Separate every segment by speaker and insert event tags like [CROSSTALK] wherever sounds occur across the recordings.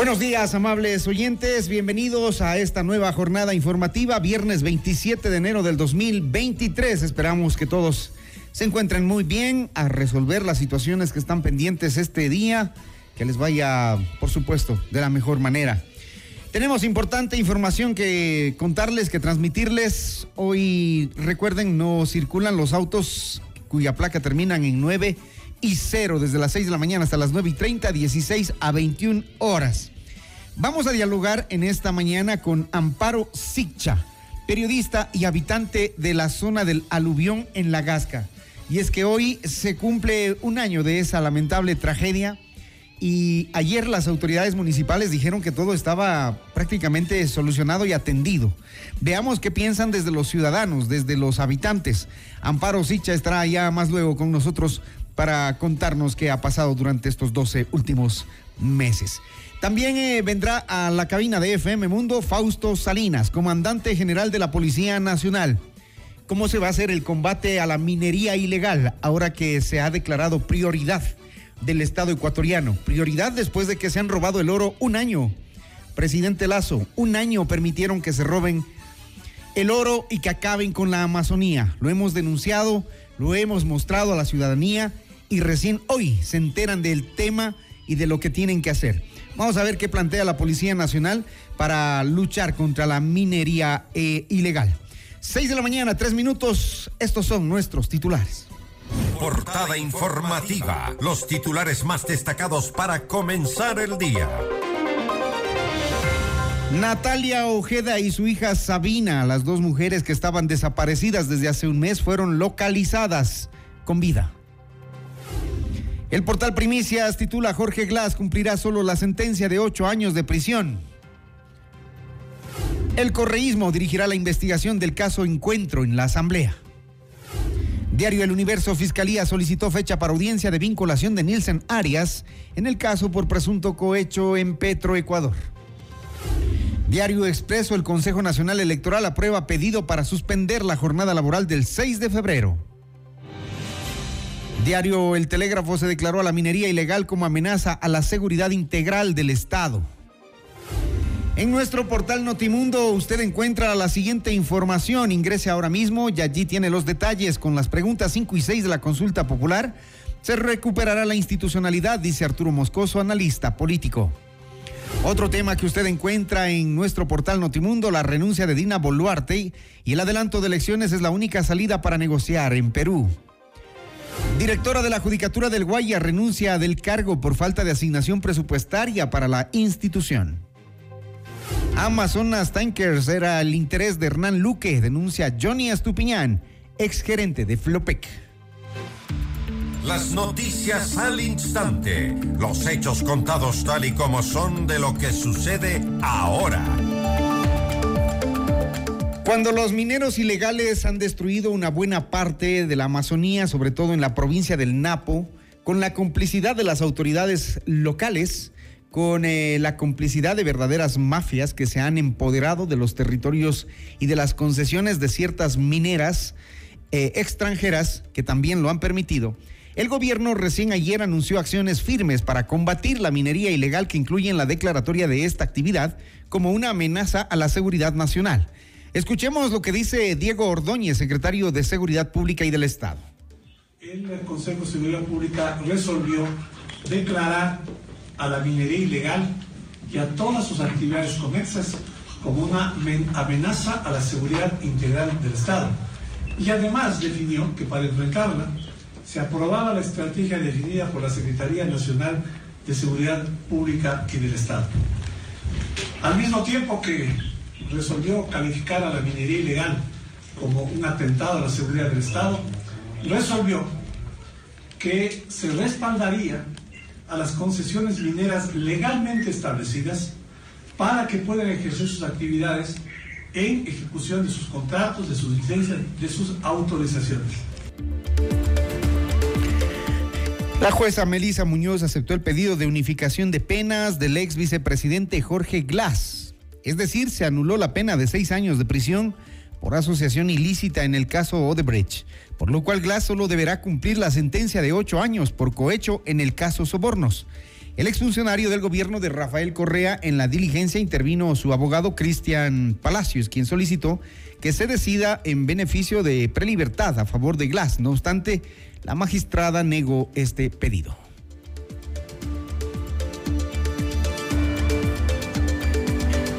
Speaker 1: Buenos días, amables oyentes. Bienvenidos a esta nueva jornada informativa, viernes 27 de enero del 2023. Esperamos que todos se encuentren muy bien a resolver las situaciones que están pendientes este día. Que les vaya, por supuesto, de la mejor manera. Tenemos importante información que contarles, que transmitirles. Hoy, recuerden, no circulan los autos cuya placa terminan en 9 y 0 desde las 6 de la mañana hasta las 9 y 30, 16 a 21 horas. Vamos a dialogar en esta mañana con Amparo Sicha, periodista y habitante de la zona del aluvión en La Gasca. Y es que hoy se cumple un año de esa lamentable tragedia y ayer las autoridades municipales dijeron que todo estaba prácticamente solucionado y atendido. Veamos qué piensan desde los ciudadanos, desde los habitantes. Amparo Sicha estará ya más luego con nosotros para contarnos qué ha pasado durante estos 12 últimos meses. También eh, vendrá a la cabina de FM Mundo Fausto Salinas, comandante general de la Policía Nacional. ¿Cómo se va a hacer el combate a la minería ilegal ahora que se ha declarado prioridad del Estado ecuatoriano? Prioridad después de que se han robado el oro un año. Presidente Lazo, un año permitieron que se roben el oro y que acaben con la Amazonía. Lo hemos denunciado, lo hemos mostrado a la ciudadanía y recién hoy se enteran del tema y de lo que tienen que hacer. Vamos a ver qué plantea la Policía Nacional para luchar contra la minería eh, ilegal. Seis de la mañana, tres minutos. Estos son nuestros titulares.
Speaker 2: Portada informativa. Los titulares más destacados para comenzar el día.
Speaker 1: Natalia Ojeda y su hija Sabina, las dos mujeres que estaban desaparecidas desde hace un mes, fueron localizadas con vida. El portal Primicias titula Jorge Glass cumplirá solo la sentencia de ocho años de prisión. El correísmo dirigirá la investigación del caso Encuentro en la Asamblea. Diario El Universo Fiscalía solicitó fecha para audiencia de vinculación de Nielsen Arias en el caso por presunto cohecho en Petro, Ecuador. Diario Expreso, el Consejo Nacional Electoral aprueba pedido para suspender la jornada laboral del 6 de febrero. Diario El Telégrafo se declaró a la minería ilegal como amenaza a la seguridad integral del Estado. En nuestro portal Notimundo usted encuentra la siguiente información. Ingrese ahora mismo y allí tiene los detalles con las preguntas 5 y 6 de la consulta popular. Se recuperará la institucionalidad, dice Arturo Moscoso, analista político. Otro tema que usted encuentra en nuestro portal Notimundo, la renuncia de Dina Boluarte y el adelanto de elecciones es la única salida para negociar en Perú. Directora de la Judicatura del Guaya renuncia del cargo por falta de asignación presupuestaria para la institución. Amazonas Tankers era el interés de Hernán Luque, denuncia Johnny Estupiñán, exgerente de Flopec.
Speaker 2: Las noticias al instante. Los hechos contados tal y como son de lo que sucede ahora.
Speaker 1: Cuando los mineros ilegales han destruido una buena parte de la Amazonía, sobre todo en la provincia del Napo, con la complicidad de las autoridades locales, con eh, la complicidad de verdaderas mafias que se han empoderado de los territorios y de las concesiones de ciertas mineras eh, extranjeras que también lo han permitido, el gobierno recién ayer anunció acciones firmes para combatir la minería ilegal que incluyen la declaratoria de esta actividad como una amenaza a la seguridad nacional. Escuchemos lo que dice Diego Ordóñez, secretario de Seguridad Pública y del Estado.
Speaker 3: El Consejo de Seguridad Pública resolvió declarar a la minería ilegal y a todas sus actividades conexas como una amenaza a la seguridad integral del Estado. Y además definió que para enfrentarla se aprobaba la estrategia definida por la Secretaría Nacional de Seguridad Pública y del Estado. Al mismo tiempo que resolvió calificar a la minería ilegal como un atentado a la seguridad del Estado, resolvió que se respaldaría a las concesiones mineras legalmente establecidas para que puedan ejercer sus actividades en ejecución de sus contratos, de sus licencias, de sus autorizaciones.
Speaker 1: La jueza Melisa Muñoz aceptó el pedido de unificación de penas del ex vicepresidente Jorge Glass. Es decir, se anuló la pena de seis años de prisión por asociación ilícita en el caso Odebrecht, por lo cual Glass solo deberá cumplir la sentencia de ocho años por cohecho en el caso Sobornos. El exfuncionario del gobierno de Rafael Correa en la diligencia intervino su abogado Cristian Palacios, quien solicitó que se decida en beneficio de prelibertad a favor de Glass. No obstante, la magistrada negó este pedido.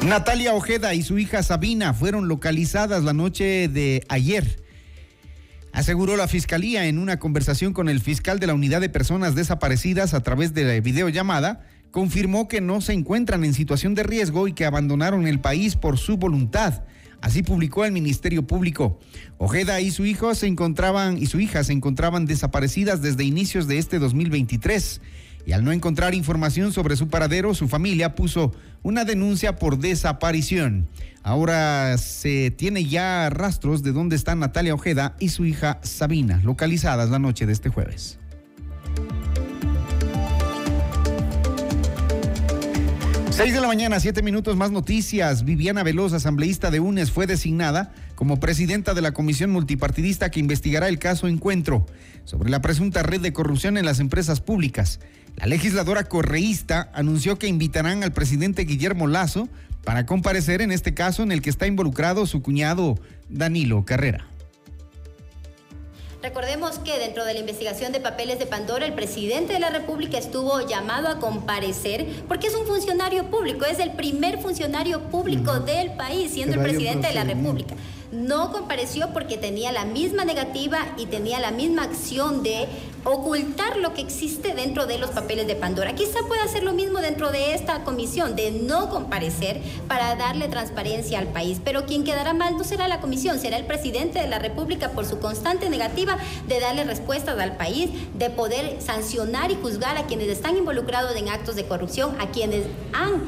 Speaker 1: Natalia Ojeda y su hija Sabina fueron localizadas la noche de ayer. Aseguró la fiscalía en una conversación con el fiscal de la unidad de personas desaparecidas a través de la videollamada, confirmó que no se encuentran en situación de riesgo y que abandonaron el país por su voluntad. Así publicó el Ministerio Público. Ojeda y su hijo se encontraban y su hija se encontraban desaparecidas desde inicios de este 2023 y al no encontrar información sobre su paradero, su familia puso una denuncia por desaparición. Ahora se tiene ya rastros de dónde están Natalia Ojeda y su hija Sabina, localizadas la noche de este jueves. Seis de la mañana, siete minutos más noticias. Viviana Veloz, asambleísta de UNES, fue designada como presidenta de la comisión multipartidista que investigará el caso Encuentro sobre la presunta red de corrupción en las empresas públicas. La legisladora correísta anunció que invitarán al presidente Guillermo Lazo para comparecer en este caso en el que está involucrado su cuñado Danilo Carrera.
Speaker 4: Recordemos que dentro de la investigación de papeles de Pandora, el presidente de la República estuvo llamado a comparecer porque es un funcionario público, es el primer funcionario público del país, siendo el presidente de la República no compareció porque tenía la misma negativa y tenía la misma acción de ocultar lo que existe dentro de los papeles de Pandora. Quizá pueda hacer lo mismo dentro de esta comisión, de no comparecer para darle transparencia al país. Pero quien quedará mal no será la comisión, será el presidente de la República por su constante negativa de darle respuestas al país, de poder sancionar y juzgar a quienes están involucrados en actos de corrupción, a quienes han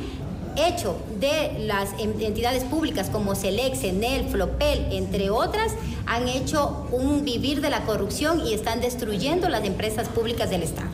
Speaker 4: hecho de las entidades públicas como Selex, Enel, Flopel, entre otras, han hecho un vivir de la corrupción y están destruyendo las empresas públicas del Estado.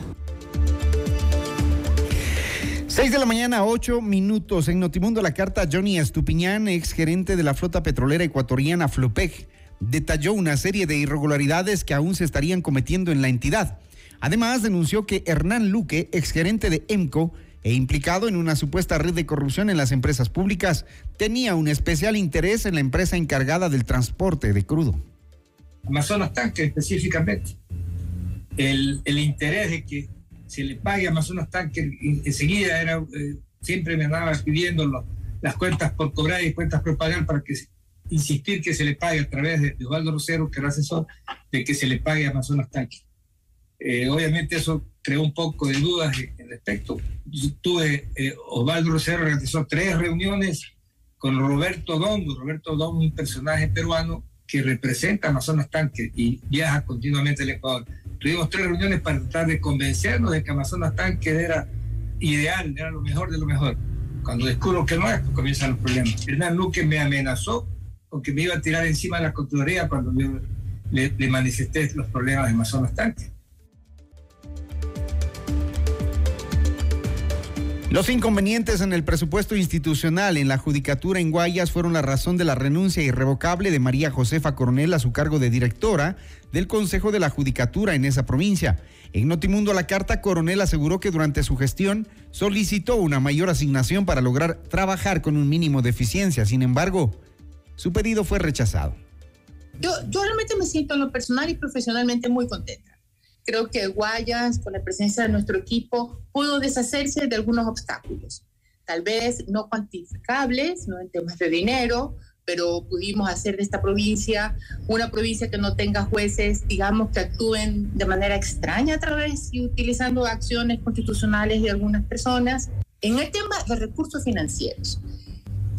Speaker 1: Seis de la mañana, ocho minutos. En Notimundo, la carta Johnny Estupiñán, ex gerente de la flota petrolera ecuatoriana Flopec, detalló una serie de irregularidades que aún se estarían cometiendo en la entidad. Además, denunció que Hernán Luque, ex gerente de EMCO, e implicado en una supuesta red de corrupción en las empresas públicas, tenía un especial interés en la empresa encargada del transporte de crudo.
Speaker 5: Amazonas Tanque específicamente. El, el interés de que se le pague a Amazonas Tanque enseguida era, eh, siempre me andaba pidiendo las cuentas por cobrar y cuentas por pagar para que insistir que se le pague a través de, Osvaldo Rosero, que era asesor, de que se le pague a Amazonas Tanque. Eh, obviamente eso creó un poco de dudas en respecto. tuve, eh, Osvaldo Rosero realizó tres reuniones con Roberto Dondo. Roberto Dondo, un personaje peruano que representa Amazonas Tanque y viaja continuamente al Ecuador. Tuvimos tres reuniones para tratar de convencernos de que Amazonas Tanque era ideal, era lo mejor de lo mejor. Cuando descubro que no es, pues comienzan los problemas. Hernán Luque me amenazó con que me iba a tirar encima de la Contraloría cuando yo le, le manifesté los problemas de Amazonas Tanque.
Speaker 1: Los inconvenientes en el presupuesto institucional en la judicatura en Guayas fueron la razón de la renuncia irrevocable de María Josefa Coronel a su cargo de directora del Consejo de la Judicatura en esa provincia. En Notimundo la carta, Coronel aseguró que durante su gestión solicitó una mayor asignación para lograr trabajar con un mínimo de eficiencia. Sin embargo, su pedido fue rechazado.
Speaker 6: Yo, yo realmente me siento en lo personal y profesionalmente muy contenta Creo que Guayas, con la presencia de nuestro equipo, pudo deshacerse de algunos obstáculos, tal vez no cuantificables, no en temas de dinero, pero pudimos hacer de esta provincia una provincia que no tenga jueces, digamos, que actúen de manera extraña a través y utilizando acciones constitucionales de algunas personas. En el tema de recursos financieros,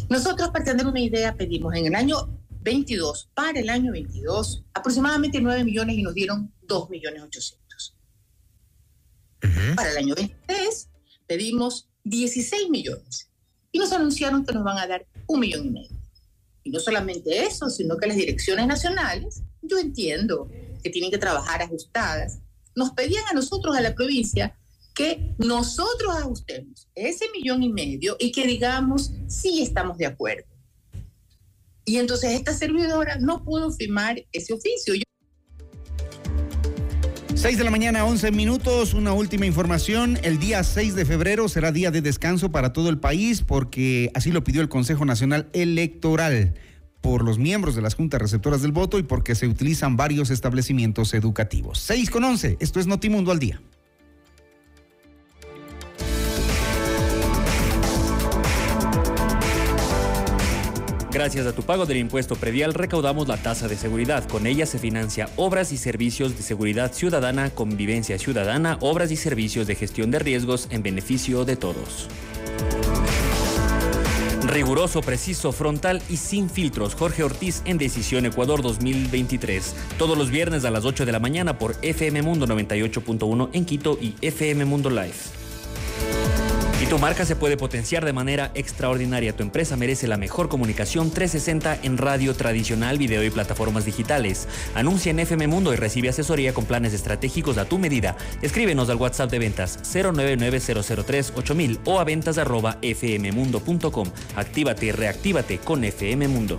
Speaker 6: nosotros para tener una idea pedimos en el año 22, para el año 22, aproximadamente 9 millones y nos dieron 2 millones 800. Para el año 23 pedimos 16 millones y nos anunciaron que nos van a dar un millón y medio. Y no solamente eso, sino que las direcciones nacionales, yo entiendo que tienen que trabajar ajustadas, nos pedían a nosotros, a la provincia, que nosotros ajustemos ese millón y medio y que digamos, sí estamos de acuerdo. Y entonces esta servidora no pudo firmar ese oficio.
Speaker 1: 6 de la mañana, 11 minutos. Una última información. El día 6 de febrero será día de descanso para todo el país porque así lo pidió el Consejo Nacional Electoral por los miembros de las juntas receptoras del voto y porque se utilizan varios establecimientos educativos. 6 con 11. Esto es Notimundo al día.
Speaker 7: Gracias a tu pago del impuesto predial recaudamos la tasa de seguridad. Con ella se financia obras y servicios de seguridad ciudadana, convivencia ciudadana, obras y servicios de gestión de riesgos en beneficio de todos. Riguroso, preciso, frontal y sin filtros. Jorge Ortiz en Decisión Ecuador 2023. Todos los viernes a las 8 de la mañana por FM Mundo 98.1 en Quito y FM Mundo Live. Y tu marca se puede potenciar de manera extraordinaria. Tu empresa merece la mejor comunicación 360 en radio tradicional, video y plataformas digitales. Anuncia en FM Mundo y recibe asesoría con planes estratégicos a tu medida. Escríbenos al WhatsApp de ventas 099-003-8000 o a ventas. Actívate y reactívate con FM Mundo.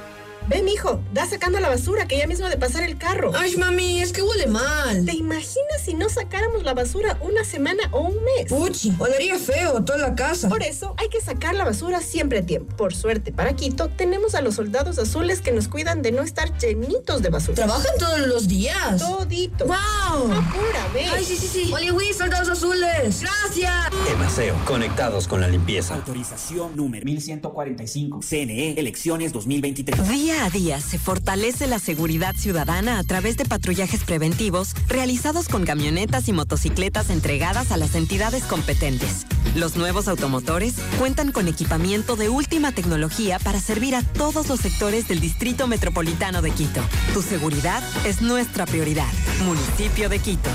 Speaker 8: Ven, mijo, da sacando la basura que ya mismo de pasar el carro.
Speaker 9: Ay, mami, es que huele mal.
Speaker 8: ¿Te imaginas si no sacáramos la basura una semana o un mes?
Speaker 9: Puchi, olería feo toda la casa.
Speaker 8: Por eso hay que sacar la basura siempre a tiempo. Por suerte, para Quito, tenemos a los soldados azules que nos cuidan de no estar llenitos de basura.
Speaker 9: ¿Trabajan todos los días?
Speaker 8: Todito.
Speaker 9: ¡Wow!
Speaker 8: Apúrame.
Speaker 9: Ay, sí, sí, sí. Oli, soldados azules. Gracias.
Speaker 10: Emaseo, conectados con la limpieza.
Speaker 11: Autorización número 1145. CNE, elecciones 2023.
Speaker 12: A día se fortalece la seguridad ciudadana a través de patrullajes preventivos realizados con camionetas y motocicletas entregadas a las entidades competentes. Los nuevos automotores cuentan con equipamiento de última tecnología para servir a todos los sectores del Distrito Metropolitano de Quito. Tu seguridad es nuestra prioridad. Municipio de Quito.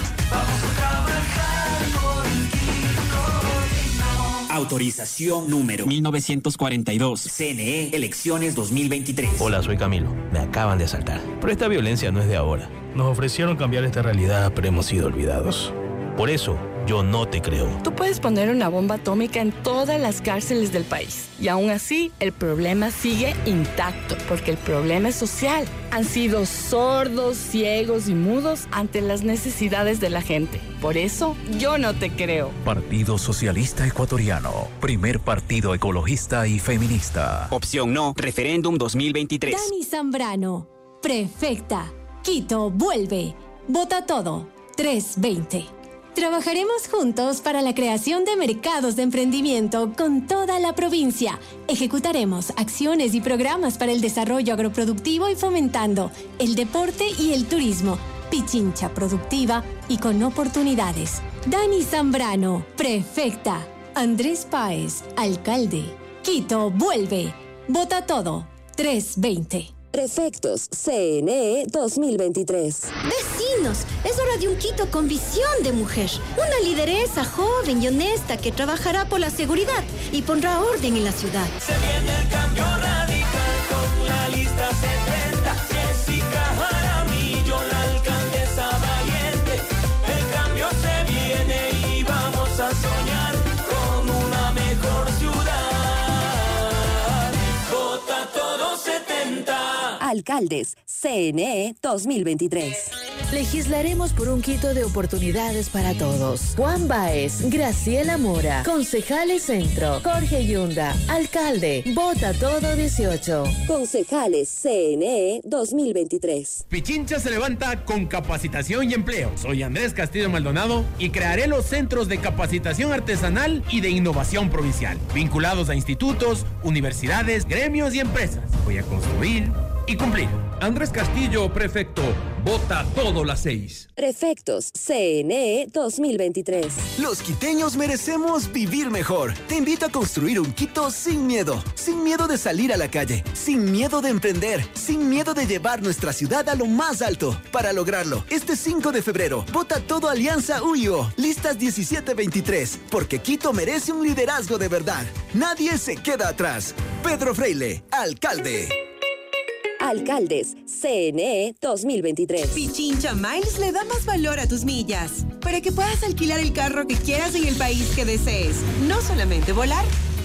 Speaker 11: Autorización número 1942. CNE, elecciones 2023.
Speaker 13: Hola, soy Camilo. Me acaban de asaltar. Pero esta violencia no es de ahora. Nos ofrecieron cambiar esta realidad, pero hemos sido olvidados. Por eso, yo no te creo.
Speaker 14: Tú puedes poner una bomba atómica en todas las cárceles del país y aún así el problema sigue intacto porque el problema es social. Han sido sordos, ciegos y mudos ante las necesidades de la gente. Por eso yo no te creo.
Speaker 15: Partido Socialista Ecuatoriano, primer partido ecologista y feminista.
Speaker 11: Opción no, referéndum 2023.
Speaker 16: Dani Zambrano, prefecta. Quito vuelve. Vota todo. 320. Trabajaremos juntos para la creación de mercados de emprendimiento con toda la provincia. Ejecutaremos acciones y programas para el desarrollo agroproductivo y fomentando el deporte y el turismo. Pichincha productiva y con oportunidades. Dani Zambrano, prefecta. Andrés Páez, alcalde. Quito vuelve. Vota todo. 320.
Speaker 17: Prefectos CNE 2023.
Speaker 18: Vecinos, es hora de un Quito con visión de mujer. Una lideresa joven y honesta que trabajará por la seguridad y pondrá orden en la ciudad.
Speaker 19: Se viene el cambio radical con la lista 70.
Speaker 17: Alcaldes, CNE 2023.
Speaker 20: Legislaremos por un quito de oportunidades para todos. Juan Baez, Graciela Mora, Concejales Centro, Jorge Yunda, Alcalde, Vota Todo 18.
Speaker 17: Concejales, CNE 2023.
Speaker 21: Pichincha se levanta con capacitación y empleo. Soy Andrés Castillo Maldonado y crearé los centros de capacitación artesanal y de innovación provincial, vinculados a institutos, universidades, gremios y empresas. Voy a construir y cumplir. Andrés Castillo, prefecto. Vota todo las seis.
Speaker 17: Prefectos, CNE 2023.
Speaker 22: Los quiteños merecemos vivir mejor. Te invito a construir un Quito sin miedo. Sin miedo de salir a la calle. Sin miedo de emprender. Sin miedo de llevar nuestra ciudad a lo más alto. Para lograrlo, este 5 de febrero, vota todo Alianza UIO. Listas 1723. Porque Quito merece un liderazgo de verdad. Nadie se queda atrás. Pedro Freile, alcalde.
Speaker 17: Alcaldes, CNE 2023.
Speaker 23: Pichincha Miles le da más valor a tus millas para que puedas alquilar el carro que quieras en el país que desees. No solamente volar,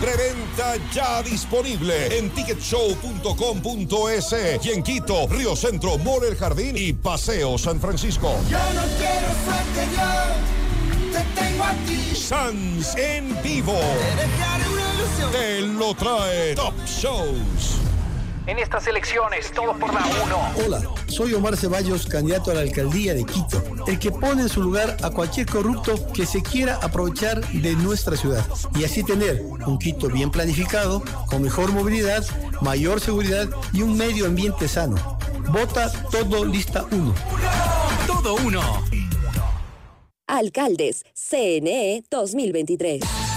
Speaker 24: Preventa ya disponible en ticketshow.com.es y en Quito, Río Centro, Mall El Jardín y Paseo San Francisco.
Speaker 25: Yo no quiero suerte, yo te tengo a ti.
Speaker 24: Sans en vivo.
Speaker 25: Te una ilusión.
Speaker 24: Te lo trae Top Shows.
Speaker 26: En estas elecciones, todo por la 1.
Speaker 27: Hola, soy Omar Ceballos, candidato a la alcaldía de Quito, el que pone en su lugar a cualquier corrupto que se quiera aprovechar de nuestra ciudad y así tener un Quito bien planificado, con mejor movilidad, mayor seguridad y un medio ambiente sano. Vota todo lista 1.
Speaker 26: Todo uno.
Speaker 17: Alcaldes, CNE 2023.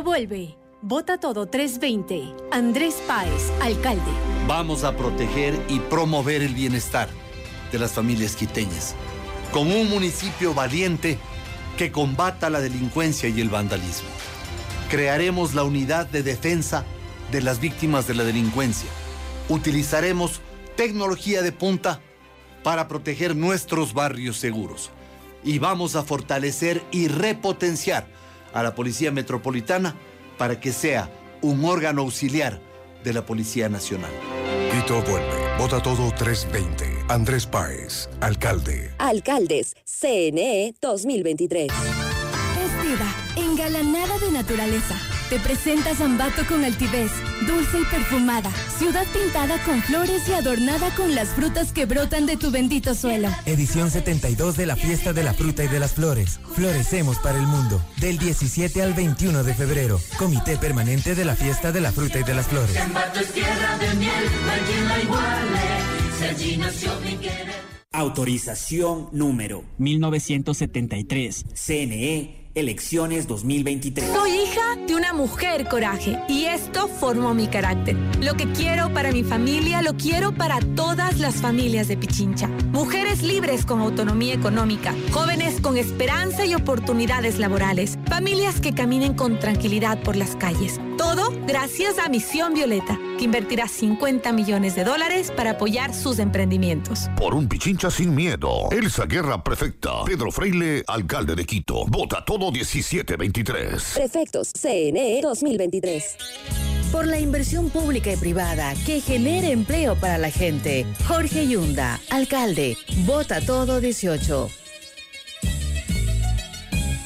Speaker 28: vuelve. Vota todo 320. Andrés Páez, alcalde.
Speaker 29: Vamos a proteger y promover el bienestar de las familias quiteñas, con un municipio valiente que combata la delincuencia y el vandalismo. Crearemos la unidad de defensa de las víctimas de la delincuencia. Utilizaremos tecnología de punta para proteger nuestros barrios seguros. Y vamos a fortalecer y repotenciar a la Policía Metropolitana para que sea un órgano auxiliar de la Policía Nacional.
Speaker 24: Quito vuelve. Vota todo 320. Andrés Páez, alcalde.
Speaker 17: Alcaldes, CNE 2023.
Speaker 28: Vestida, engalanada de naturaleza. Te presenta Zambato con altivez, dulce y perfumada. Ciudad pintada con flores y adornada con las frutas que brotan de tu bendito suelo.
Speaker 30: Edición 72 de la Fiesta de la Fruta y de las Flores. Florecemos para el mundo. Del 17 al 21 de febrero. Comité Permanente de la Fiesta de la Fruta y de las Flores.
Speaker 31: Zambato es tierra de miel, no hay quien la iguale. Si allí nació mi querer.
Speaker 11: Autorización número 1973. CNE Elecciones 2023.
Speaker 32: Soy hija de una mujer coraje y esto formó mi carácter. Lo que quiero para mi familia lo quiero para todas las familias de Pichincha. Mujeres libres con autonomía económica, jóvenes con esperanza y oportunidades laborales. Familias que caminen con tranquilidad por las calles. Todo gracias a Misión Violeta, que invertirá 50 millones de dólares para apoyar sus emprendimientos.
Speaker 33: Por un Pichincha sin miedo. Elsa Guerra Prefecta. Pedro Freile, alcalde de Quito. Vota todo 1723.
Speaker 17: Prefectos CNE 2023.
Speaker 20: Por la inversión pública y privada que genere empleo para la gente. Jorge Yunda, alcalde. Vota todo 18.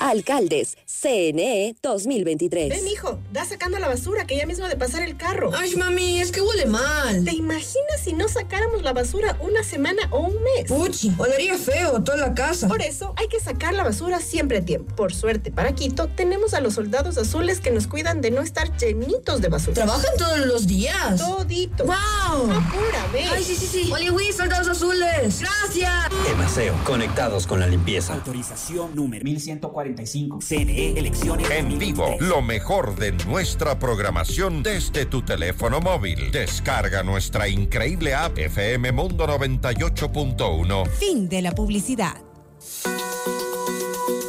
Speaker 17: Alcaldes CNE 2023.
Speaker 8: Ven, hijo, da sacando la basura que ya mismo de pasar el carro.
Speaker 9: Ay, mami, es que huele mal.
Speaker 8: ¿Te imaginas si no sacáramos la basura una semana o un mes?
Speaker 9: Puchi, olería feo toda la casa.
Speaker 8: Por eso hay que sacar la basura siempre a tiempo. Por suerte, para Quito, tenemos a los soldados azules que nos cuidan de no estar llenitos de basura.
Speaker 9: ¿Trabajan todos los días?
Speaker 8: Todito.
Speaker 9: ¡Wow!
Speaker 8: Apura, ve.
Speaker 9: Ay, sí, sí, sí. Oli, soldados azules. Gracias.
Speaker 10: Emaseo, conectados con la limpieza.
Speaker 11: Autorización número 1145. CNE Elecciones.
Speaker 2: En vivo, lo mejor de nuestra programación desde tu teléfono móvil. Descarga nuestra increíble app FM Mundo 98.1.
Speaker 18: Fin de la publicidad.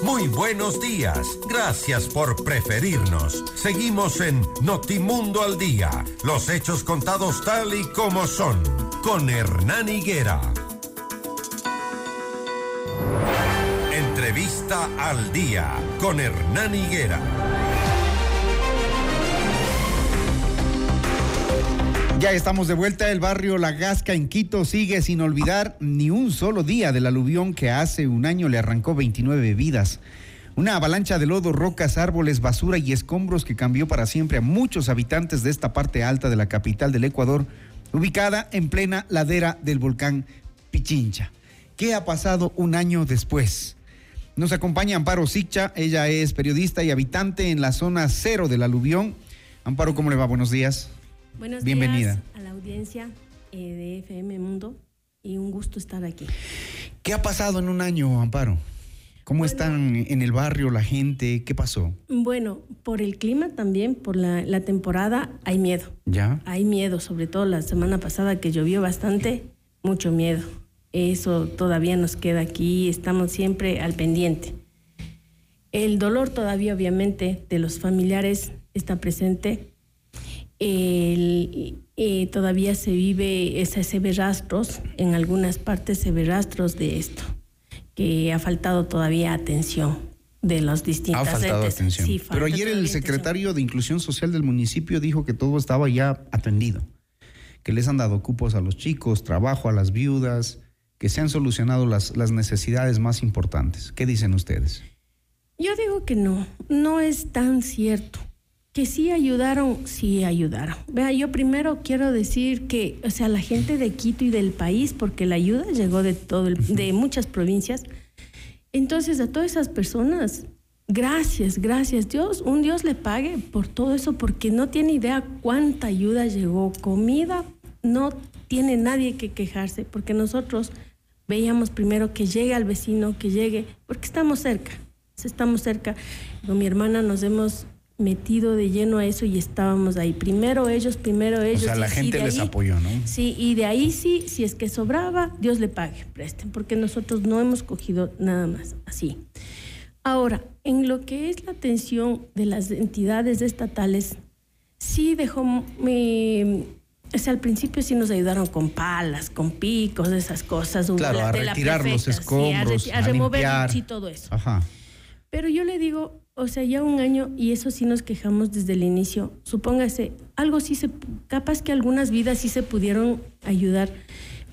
Speaker 2: Muy buenos días. Gracias por preferirnos. Seguimos en Notimundo al Día. Los hechos contados tal y como son. Con Hernán Higuera. Entrevista al Día. Con Hernán Higuera.
Speaker 1: Ya estamos de vuelta. El barrio La Gasca en Quito sigue sin olvidar ni un solo día del aluvión que hace un año le arrancó 29 vidas. Una avalancha de lodo, rocas, árboles, basura y escombros que cambió para siempre a muchos habitantes de esta parte alta de la capital del Ecuador, ubicada en plena ladera del volcán Pichincha. ¿Qué ha pasado un año después? Nos acompaña Amparo Sicha, ella es periodista y habitante en la zona cero del aluvión. Amparo, ¿cómo le va? Buenos días.
Speaker 34: Buenos
Speaker 1: Bienvenida.
Speaker 34: días a la audiencia eh, de FM Mundo y un gusto estar aquí.
Speaker 1: ¿Qué ha pasado en un año, Amparo? ¿Cómo están en el barrio la gente? ¿Qué pasó?
Speaker 34: Bueno, por el clima también, por la, la temporada, hay miedo.
Speaker 1: ¿Ya?
Speaker 34: Hay miedo, sobre todo la semana pasada que llovió bastante, mucho miedo. Eso todavía nos queda aquí, estamos siempre al pendiente. El dolor todavía, obviamente, de los familiares está presente. El- eh, todavía se vive, se, se ve rastros, en algunas partes se ve rastros de esto, que ha faltado todavía atención de los
Speaker 1: Ha
Speaker 34: distintos
Speaker 1: faltado
Speaker 34: entes.
Speaker 1: atención.
Speaker 34: Sí,
Speaker 1: Pero ayer el secretario de Inclusión Social del municipio dijo que todo estaba ya atendido, que les han dado cupos a los chicos, trabajo a las viudas, que se han solucionado las, las necesidades más importantes. ¿Qué dicen ustedes?
Speaker 34: Yo digo que no, no es tan cierto. Que sí ayudaron, sí ayudaron. Vea, yo primero quiero decir que, o sea, la gente de Quito y del país, porque la ayuda llegó de todo, el- de muchas provincias. Entonces, a todas esas personas, gracias, gracias. Dios, un Dios le pague por todo eso, porque no tiene idea cuánta ayuda llegó. Comida, no tiene nadie que quejarse, porque nosotros veíamos primero que llegue al vecino, que llegue, porque estamos cerca, estamos cerca. Con mi hermana nos hemos metido de lleno a eso y estábamos ahí. Primero ellos, primero ellos.
Speaker 1: o sea, la gente les
Speaker 34: ahí-
Speaker 1: apoyó, ¿no?
Speaker 34: Sí, y de ahí sí, si es que sobraba, Dios le pague, presten, porque nosotros no hemos cogido nada más así. Ahora, en lo que es la atención de las entidades estatales, sí dejó, me, o sea, al principio sí nos ayudaron con palas, con picos, esas cosas.
Speaker 1: Claro, a retirar los
Speaker 34: prefecta, sí, a
Speaker 1: escombros,
Speaker 34: reti-
Speaker 1: a
Speaker 34: a, remover,
Speaker 1: limpiar.
Speaker 34: sí, todo eso.
Speaker 1: Ajá.
Speaker 34: Pero yo le digo, o sea, ya un año, y eso sí nos quejamos desde el inicio, supóngase, algo sí se, capaz que algunas vidas sí se pudieron ayudar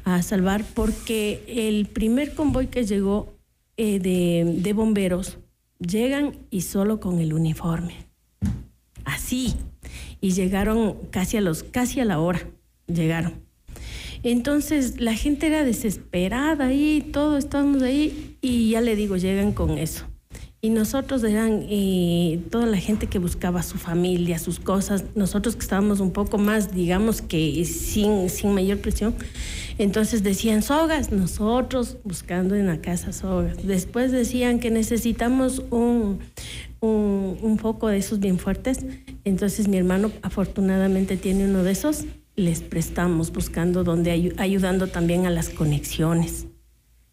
Speaker 34: a salvar, porque el primer convoy que llegó eh, de, de bomberos, llegan y solo con el uniforme. Así. Y llegaron casi a, los, casi a la hora, llegaron. Entonces la gente era desesperada ahí, todos estábamos ahí y ya le digo, llegan con eso. Y nosotros eran eh, toda la gente que buscaba su familia, sus cosas, nosotros que estábamos un poco más, digamos que sin, sin mayor presión. Entonces decían sogas, nosotros buscando en la casa sogas. Después decían que necesitamos un, un, un foco de esos bien fuertes. Entonces mi hermano afortunadamente tiene uno de esos. Les prestamos buscando donde ayu- ayudando también a las conexiones.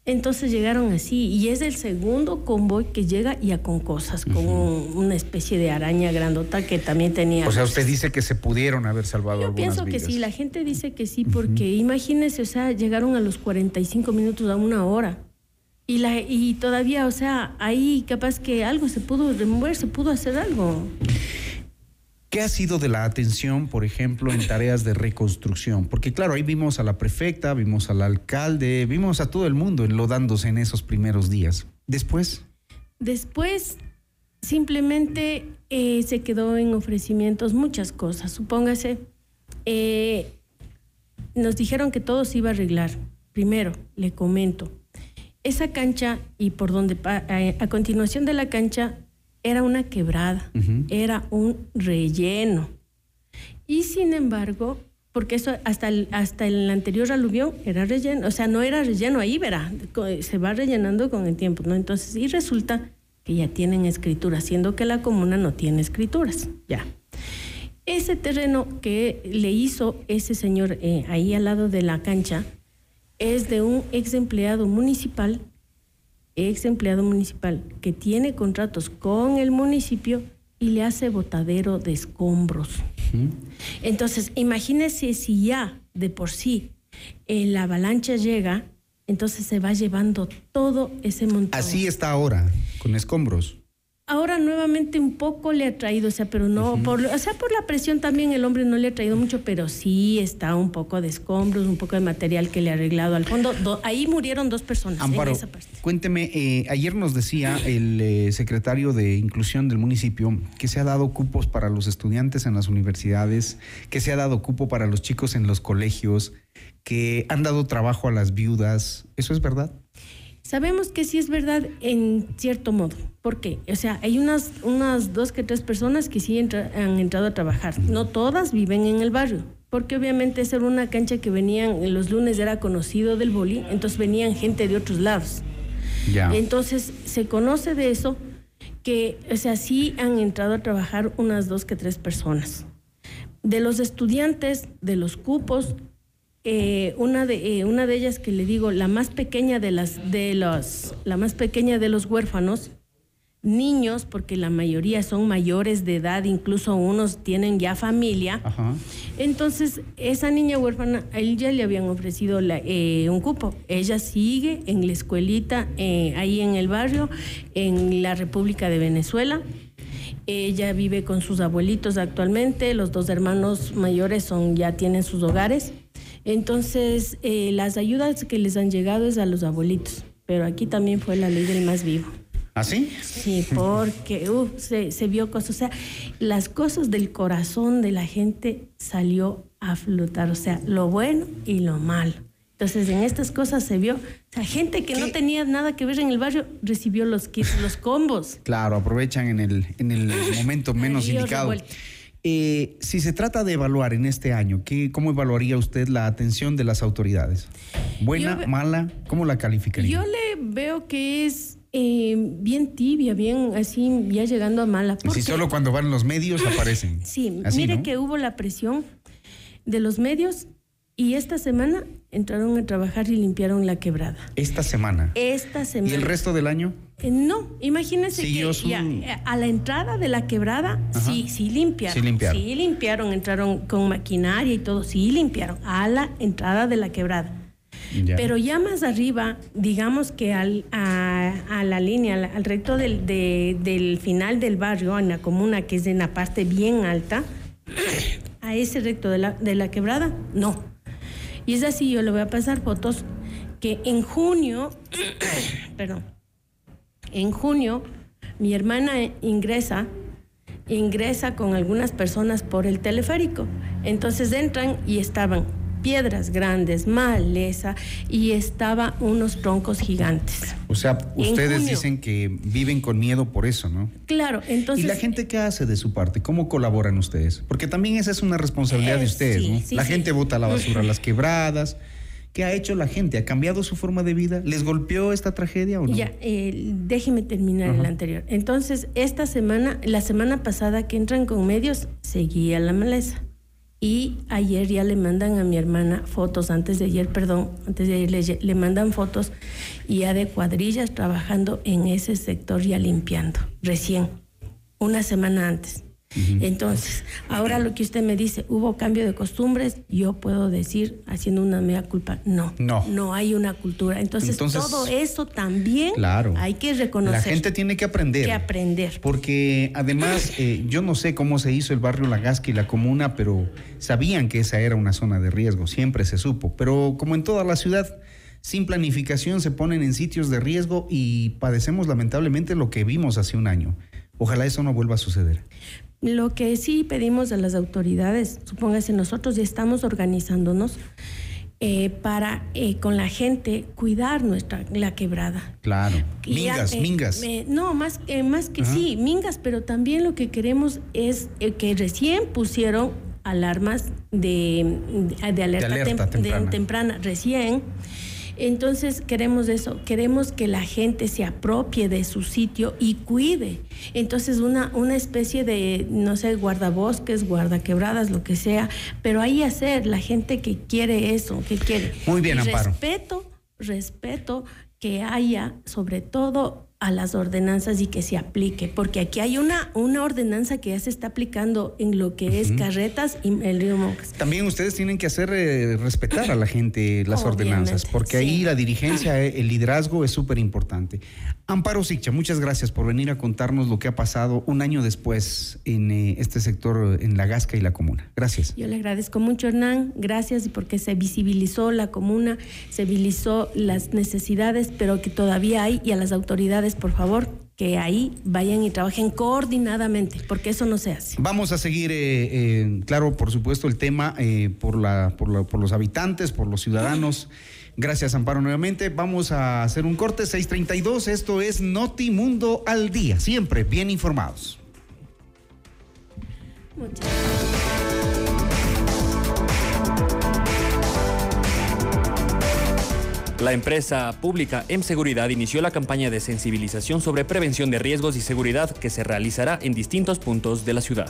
Speaker 34: Entonces llegaron así y es el segundo convoy que llega ya con cosas, con un- una especie de araña grandota que también tenía.
Speaker 1: O sea, usted dice que se pudieron haber salvado
Speaker 34: Yo pienso que
Speaker 1: vidas.
Speaker 34: sí, la gente dice que sí, porque imagínense, o sea, llegaron a los 45 minutos a una hora. Y, la, y todavía, o sea, ahí capaz que algo se pudo remover, se pudo hacer algo.
Speaker 1: ¿Qué ha sido de la atención, por ejemplo, en tareas de reconstrucción? Porque claro, ahí vimos a la prefecta, vimos al alcalde, vimos a todo el mundo enlodándose en esos primeros días. Después,
Speaker 34: Después, simplemente eh, se quedó en ofrecimientos muchas cosas. Supóngase, eh, nos dijeron que todo se iba a arreglar. Primero, le comento, esa cancha y por donde, a, continuación de la cancha, era una quebrada, era un relleno. Y sin embargo, porque eso hasta el, hasta el anterior aluvión era relleno, o sea, no era relleno, ahí verá, se va rellenando con el tiempo, ¿no? Entonces, y resulta que ya tienen escrituras, siendo que la comuna no tiene escrituras, ya. Ese terreno que le hizo ese señor eh, ahí al lado de la cancha es de un ex empleado municipal, ex empleado municipal que tiene contratos con el municipio y le hace botadero de escombros. Entonces, imagínese si ya de por sí eh, la avalancha llega, entonces se va llevando todo ese montón.
Speaker 1: así está ahora, con escombros.
Speaker 34: Ahora nuevamente un poco le ha traído, o sea, pero no, por, o sea, por la presión también el hombre no le ha traído mucho, pero sí está un poco de escombros, un poco de material que le ha arreglado al fondo. Do- ahí murieron dos personas
Speaker 1: Amparo,
Speaker 34: en esa parte.
Speaker 1: cuénteme, eh, ayer nos decía el eh, secretario de Inclusión del municipio que se ha dado cupos para los estudiantes en las universidades, que se ha dado cupo para los chicos en los colegios, que han dado trabajo a las viudas. ¿Eso es verdad?
Speaker 34: Sabemos que sí es verdad en cierto modo. ¿Por qué? O sea, hay unas, unas dos que tres personas que sí entra- han entrado a trabajar. No todas viven en el barrio. Porque obviamente esa era una cancha que venían, en los lunes era conocido del boli, entonces venían gente de otros lados. Entonces se conoce de eso que, o sea, sí han entrado a trabajar unas dos que tres personas. De los estudiantes, de los cupos, eh, una de eh, una de ellas que le digo, la más pequeña de las de los la más pequeña de los huérfanos, niños, porque la mayoría son mayores de edad, incluso unos tienen ya familia.
Speaker 1: Ajá.
Speaker 34: Entonces, ella niña huérfana, a él ya le habían ofrecido la- eh, un cupo. Ella sigue en la escuelita, eh, ahí en el barrio, en la República de Venezuela. Ella vive con sus abuelitos actualmente, los dos hermanos mayores son, ya tienen sus hogares. Entonces, eh, las ayudas que les han llegado es a los abuelitos, pero aquí también fue la ley del más vivo.
Speaker 1: ¿Así?
Speaker 34: Sí, porque uf, [LAUGHS] se, se vio cosas, o sea, las cosas del corazón de la gente salió a flotar, o sea, lo bueno y lo malo. Entonces, en estas cosas se vio, o sea, gente que no tenía nada que ver en el barrio recibió los kits, los combos.
Speaker 1: Claro, aprovechan en el, en el momento menos indicado.
Speaker 34: revuelto.
Speaker 1: Eh, si se trata de evaluar en este año, ¿qué, ¿cómo evaluaría usted la atención de las autoridades? ¿Buena,
Speaker 34: Yo
Speaker 1: mala? ¿Cómo la calificaría?
Speaker 34: Yo le veo que es eh, bien tibia, bien así, ya llegando a mala.
Speaker 1: Si solo cuando van los medios aparecen.
Speaker 34: Sí,
Speaker 1: Así,
Speaker 34: mire
Speaker 1: ¿no?
Speaker 34: que hubo la presión de los medios y esta semana entraron a trabajar y limpiaron la quebrada.
Speaker 1: Esta semana.
Speaker 34: Esta semana.
Speaker 1: ¿Y el resto del año?
Speaker 34: Eh, no, imagínense
Speaker 1: Siguió
Speaker 34: que
Speaker 1: su-
Speaker 34: ya, eh, a la entrada de la quebrada,
Speaker 1: Ajá.
Speaker 34: sí, sí limpiaron.
Speaker 1: Sí limpiaron.
Speaker 34: Sí limpiaron, entraron con maquinaria y todo, sí limpiaron a la entrada de la quebrada.
Speaker 1: Ya.
Speaker 34: Pero ya más arriba, digamos que al, a, a la línea, al, al recto del, de- del final del barrio, en la comuna, que es en la parte bien alta, a ese recto de la, de la quebrada, no. Y es así, yo le voy a pasar fotos que en junio, [COUGHS] perdón, en junio mi hermana ingresa, ingresa con algunas personas por el teleférico. Entonces entran y estaban piedras grandes, maleza y estaba unos troncos gigantes.
Speaker 1: O sea, ustedes dicen que viven con miedo por eso, ¿no?
Speaker 34: Claro, entonces
Speaker 1: ¿Y la gente qué hace de su parte? ¿Cómo colaboran ustedes? Porque también esa es una responsabilidad de
Speaker 34: Eh,
Speaker 1: ustedes,
Speaker 34: sí,
Speaker 1: ¿no?
Speaker 34: sí,
Speaker 1: la
Speaker 34: sí.
Speaker 1: gente bota la basura a [LAUGHS] las quebradas. ¿Qué ha hecho la gente? ¿Ha cambiado su forma de vida? ¿Les golpeó esta tragedia o no?
Speaker 34: Ya, eh, déjeme terminar el anterior. Entonces, esta semana, la semana pasada que entran con medios, seguía la maleza. Y ayer ya le mandan a mi hermana fotos, antes de ayer, perdón, antes de ayer le, mandan fotos ya de cuadrillas trabajando en ese sector ya limpiando, recién, una semana antes. Entonces, ahora lo que usted me dice, hubo cambio de costumbres, yo puedo decir, haciendo una mea culpa, no,
Speaker 1: No.
Speaker 34: no hay una cultura. Entonces,
Speaker 1: Entonces,
Speaker 34: todo eso también
Speaker 1: Claro.
Speaker 34: hay que reconocer.
Speaker 1: La gente tiene que aprender.
Speaker 34: que aprender.
Speaker 1: Porque además, eh, yo no sé cómo se hizo el barrio La Gasca y la comuna, pero sabían que esa era una zona de riesgo, siempre se supo. Pero como en toda la ciudad, sin planificación se ponen en sitios de riesgo y padecemos lamentablemente lo que vimos hace un año. Ojalá eso no vuelva a suceder.
Speaker 34: Lo que sí pedimos a las autoridades, supóngase nosotros ya estamos organizándonos eh, para eh, con la gente cuidar nuestra la quebrada.
Speaker 1: Claro.
Speaker 34: Y ya,
Speaker 1: Mingas,
Speaker 34: eh,
Speaker 1: mingas.
Speaker 34: no, más, eh, más que sí, mingas, pero también lo que queremos es eh, que recién pusieron alarmas de, de, de alerta,
Speaker 1: alerta
Speaker 34: tem-
Speaker 1: temprana.
Speaker 34: temprana, recién. Entonces queremos eso, queremos que la gente se apropie de su sitio y cuide. Entonces una, una especie de, no sé, guardabosques, guardaquebradas, lo que sea, pero ahí hacer la gente que quiere eso, que quiere.
Speaker 1: Muy bien,
Speaker 34: Y
Speaker 1: Amparo.
Speaker 34: Respeto, respeto que haya sobre todo a las ordenanzas y que se aplique, porque aquí hay una, una ordenanza que ya se está aplicando en lo que es carretas y el río Monjas.
Speaker 1: También ustedes tienen que hacer eh, respetar a la gente las ordenanzas, porque ahí la dirigencia, el liderazgo es súper importante. Amparo Sicha, muchas gracias por venir a contarnos lo que ha pasado un año después en eh, este sector, en la Gasca y la Comuna. Gracias.
Speaker 34: Yo le agradezco mucho, Hernán. Gracias porque se visibilizó la comuna, se visibilizó las necesidades, pero que todavía hay, y a las autoridades, por favor, que ahí vayan y trabajen coordinadamente, porque eso no se hace.
Speaker 1: Vamos a seguir, eh, eh, claro, por supuesto, el tema eh, por, la, por, la- por los habitantes, por los ciudadanos. [LAUGHS] Gracias, Amparo, nuevamente. Vamos a hacer un corte 632. Esto es Notimundo al día. Siempre bien informados.
Speaker 35: La empresa pública M Seguridad inició la campaña de sensibilización sobre prevención de riesgos y seguridad que se realizará en distintos puntos de la ciudad.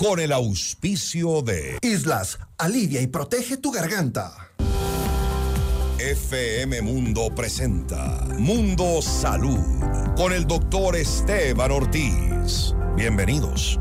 Speaker 24: Con el auspicio de
Speaker 36: Islas, alivia y protege tu garganta.
Speaker 24: FM Mundo presenta Mundo Salud con el doctor Esteban Ortiz. Bienvenidos.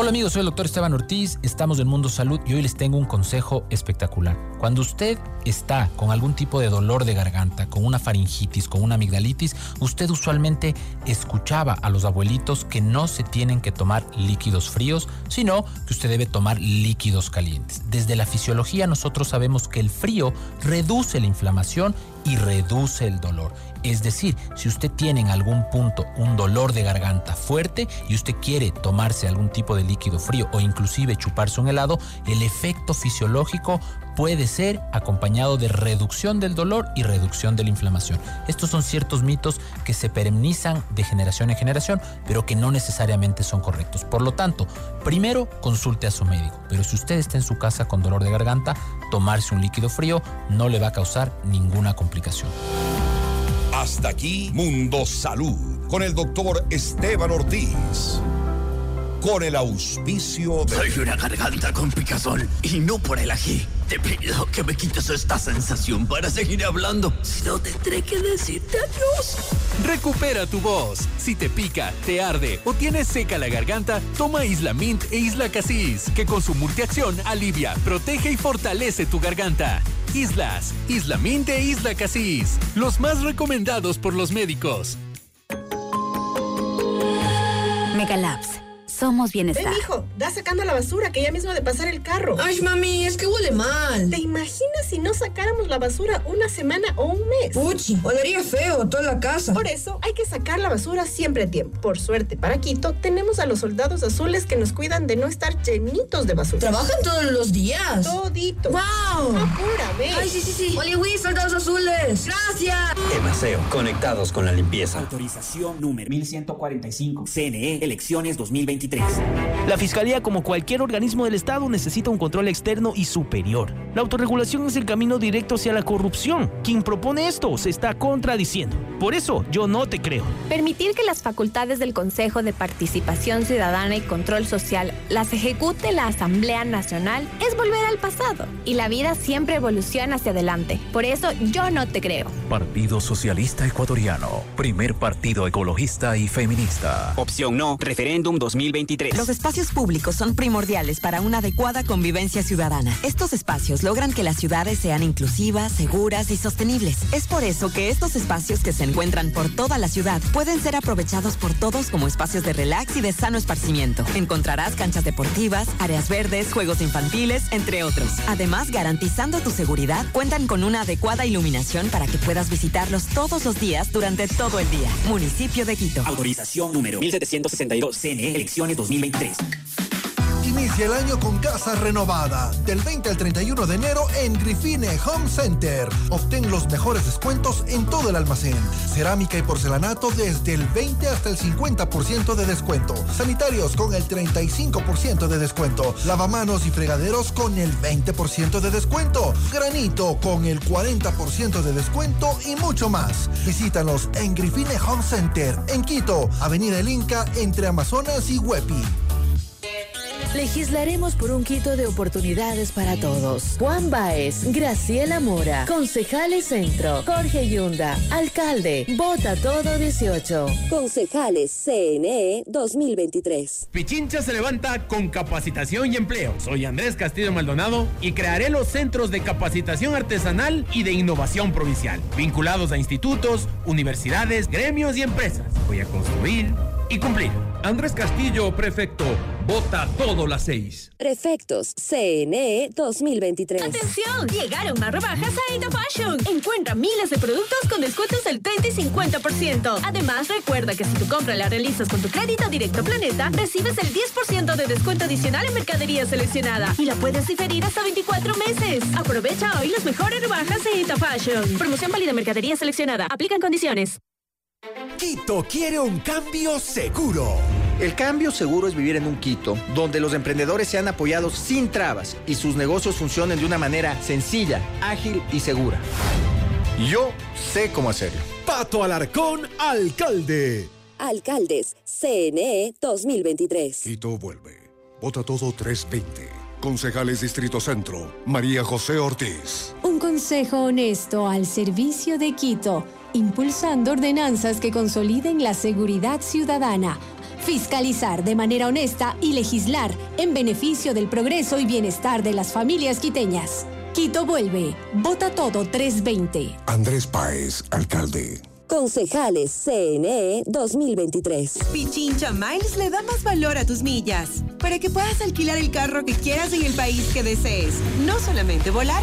Speaker 37: Hola amigos, soy el doctor Esteban Ortiz, estamos en Mundo Salud y hoy les tengo un consejo espectacular. Cuando usted está con algún tipo de dolor de garganta, con una faringitis, con una amigdalitis, usted usualmente escuchaba a los abuelitos que no se tienen que tomar líquidos fríos, sino que usted debe tomar líquidos calientes. Desde la fisiología nosotros sabemos que el frío reduce la inflamación y reduce el dolor. Es decir, si usted tiene en algún punto un dolor de garganta fuerte y usted quiere tomarse algún tipo de líquido frío o inclusive chuparse un helado, el efecto fisiológico puede ser acompañado de reducción del dolor y reducción de la inflamación. Estos son ciertos mitos que se perennizan de generación en generación, pero que no necesariamente son correctos. Por lo tanto, primero consulte a su médico, pero si usted está en su casa con dolor de garganta, tomarse un líquido frío no le va a causar ninguna complicación.
Speaker 24: Hasta aquí Mundo Salud con el doctor Esteban Ortiz. Con el auspicio de...
Speaker 38: Soy una garganta con picazón y no por el ají. Te pido que me quites esta sensación para seguir hablando. Si no, tendré que decirte adiós.
Speaker 3: Recupera tu voz. Si te pica, te arde o tienes seca la garganta, toma Isla Mint e Isla Casis, que con su multiacción alivia, protege y fortalece tu garganta. Islas, Isla Mint e Isla Casis, los más recomendados por los médicos.
Speaker 39: Megalabs,
Speaker 40: somos bienestar.
Speaker 8: Ven, hijo, da sacando la basura que ya mismo de pasar el carro.
Speaker 9: Ay, mami, es que huele mal.
Speaker 8: ¿Te si no sacáramos la basura una semana o un mes?
Speaker 9: Puchi, olería feo toda la casa.
Speaker 8: Por eso hay que sacar la basura siempre a tiempo. Por suerte, para Quito, tenemos a los soldados azules que nos cuidan de no estar llenitos de basura.
Speaker 9: ¿Trabajan todos los días?
Speaker 8: Todito.
Speaker 9: ¡Wow!
Speaker 8: Apúrame.
Speaker 9: Ay, sí, sí, sí. Oli, soldados azules. Gracias.
Speaker 10: Emaseo, conectados con la limpieza.
Speaker 11: Autorización número 1145. CNE, elecciones 2023.
Speaker 35: La Fiscalía, como cualquier organismo del Estado, necesita un control externo y superior. La autorregulación es el camino directo hacia la corrupción. Quien propone esto se está contradiciendo. Por eso, yo no te creo.
Speaker 18: Permitir que las facultades del Consejo de Participación Ciudadana y Control Social las ejecute la Asamblea Nacional es volver al pasado. Y la vida siempre evoluciona hacia adelante. Por eso, yo no te creo.
Speaker 41: Partido Socialista Ecuatoriano. Primer partido ecologista y feminista.
Speaker 11: Opción no. Referéndum 2023.
Speaker 12: Los espacios públicos son primordiales para una adecuada convivencia ciudadana. Estos espacios logran que las ciudades sean inclusivas, seguras y sostenibles. Es por eso que estos espacios que se encuentran por toda la ciudad pueden ser aprovechados por todos como espacios de relax y de sano esparcimiento. Encontrarás canchas deportivas, áreas verdes, juegos infantiles, entre otros. Además, garantizando tu seguridad, cuentan con una adecuada iluminación para que puedas visitarlos todos los días durante todo el día. Municipio de Quito.
Speaker 11: Autorización número 1762. CNE, elecciones 2023.
Speaker 36: Inicia el año con casa renovada. Del 20 al 31 de enero en Grifine Home Center. Obtén los mejores descuentos en todo el almacén. Cerámica y porcelanato desde el 20 hasta el 50% de descuento. Sanitarios con el 35% de descuento. Lavamanos y fregaderos con el 20% de descuento. Granito con el 40% de descuento y mucho más. Visítanos en Grifine Home Center en Quito, Avenida El Inca entre Amazonas y Huepi.
Speaker 20: Legislaremos por un Quito de oportunidades para todos. Juan Baez, Graciela Mora, Concejales Centro, Jorge Yunda, Alcalde, Vota Todo 18.
Speaker 17: Concejales CNE 2023.
Speaker 21: Pichincha se levanta con capacitación y empleo. Soy Andrés Castillo Maldonado y crearé los centros de capacitación artesanal y de innovación provincial, vinculados a institutos, universidades, gremios y empresas. Voy a construir y cumplir. Andrés Castillo, prefecto. Vota todo las seis.
Speaker 17: Prefectos CNE 2023.
Speaker 28: ¡Atención! Llegaron más rebajas a Ita Fashion. Encuentra miles de productos con descuentos del 30 y 50%. Además, recuerda que si tu compra la realizas con tu crédito directo Planeta, recibes el 10% de descuento adicional en mercadería seleccionada. Y la puedes diferir hasta 24 meses. Aprovecha hoy las mejores rebajas de Ita Fashion. Promoción válida en mercadería seleccionada. Aplican condiciones.
Speaker 42: Quito quiere un cambio seguro.
Speaker 38: El cambio seguro es vivir en un Quito donde los emprendedores sean apoyados sin trabas y sus negocios funcionen de una manera sencilla, ágil y segura. Yo sé cómo hacerlo.
Speaker 36: Pato Alarcón, alcalde.
Speaker 17: Alcaldes CNE 2023.
Speaker 43: Quito vuelve. Vota todo 320. Concejales Distrito Centro, María José Ortiz.
Speaker 16: Un consejo honesto al servicio de Quito, impulsando ordenanzas que consoliden la seguridad ciudadana, fiscalizar de manera honesta y legislar en beneficio del progreso y bienestar de las familias quiteñas. Quito vuelve. Vota todo 320.
Speaker 43: Andrés Páez, alcalde.
Speaker 17: Concejales CNE 2023.
Speaker 23: Pichincha Miles le da más valor a tus millas para que puedas alquilar el carro que quieras en el país que desees. No solamente volar,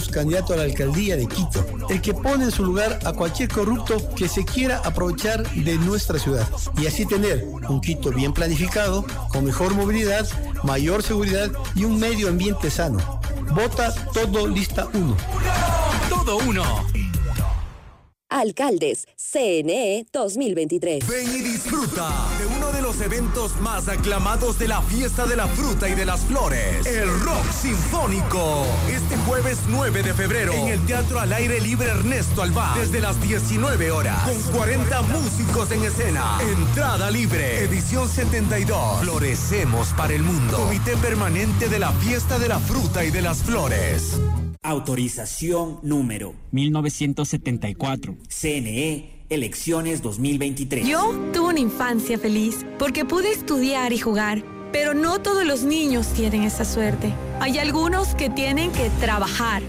Speaker 29: candidato a la alcaldía de Quito. El que pone en su lugar a cualquier corrupto que se quiera aprovechar de nuestra ciudad. Y así tener un Quito bien planificado, con mejor movilidad, mayor seguridad y un medio ambiente sano. Vota todo lista 1.
Speaker 44: Todo uno.
Speaker 17: Alcaldes, CNE 2023.
Speaker 22: Ven y disfruta de uno de los eventos más aclamados de la fiesta de la fruta y de las flores, el Rock Sinfónico. Este jueves 9 de febrero en el Teatro al Aire Libre Ernesto Alba, desde las 19 horas, con 40 músicos en escena. Entrada libre, edición 72. Florecemos para el mundo. Comité Permanente de la Fiesta de la Fruta y de las Flores.
Speaker 11: Autorización número 1974. CNE, elecciones 2023.
Speaker 32: Yo tuve una infancia feliz porque pude estudiar y jugar, pero no todos los niños tienen esa suerte. Hay algunos que tienen que trabajar.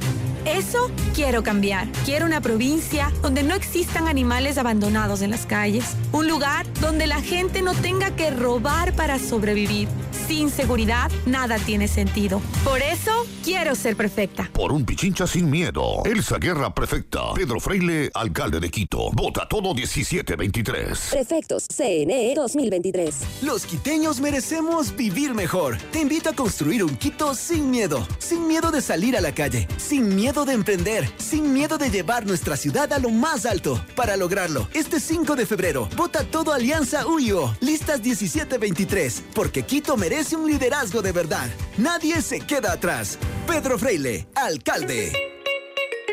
Speaker 32: Eso quiero cambiar. Quiero una provincia donde no existan animales abandonados en las calles. Un lugar donde la gente no tenga que robar para sobrevivir. Sin seguridad, nada tiene sentido. Por eso, quiero ser perfecta.
Speaker 33: Por un Pichincha sin miedo. Elsa Guerra Prefecta. Pedro Freile, alcalde de Quito. Vota todo 1723.
Speaker 17: Prefectos CNE 2023.
Speaker 22: Los quiteños merecemos vivir mejor. Te invito a construir un Quito sin miedo. Sin miedo de salir a la calle. Sin miedo de emprender. Sin miedo de llevar nuestra ciudad a lo más alto. Para lograrlo, este 5 de febrero, vota todo Alianza UIO. Listas 1723. Porque Quito merece un liderazgo de verdad. Nadie se queda atrás. Pedro Freile, alcalde.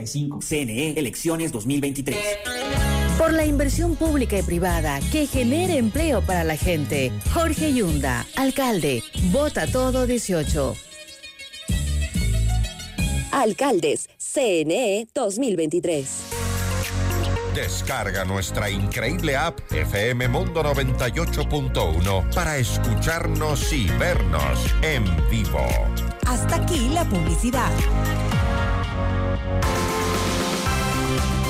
Speaker 11: 1145. CNE, elecciones 2023.
Speaker 20: Por la inversión pública y privada que genere empleo para la gente. Jorge Yunda, alcalde. Vota todo 18.
Speaker 17: Alcaldes, CNE 2023.
Speaker 2: Descarga nuestra increíble app FM Mundo 98.1 para escucharnos y vernos en vivo.
Speaker 18: Hasta aquí la publicidad.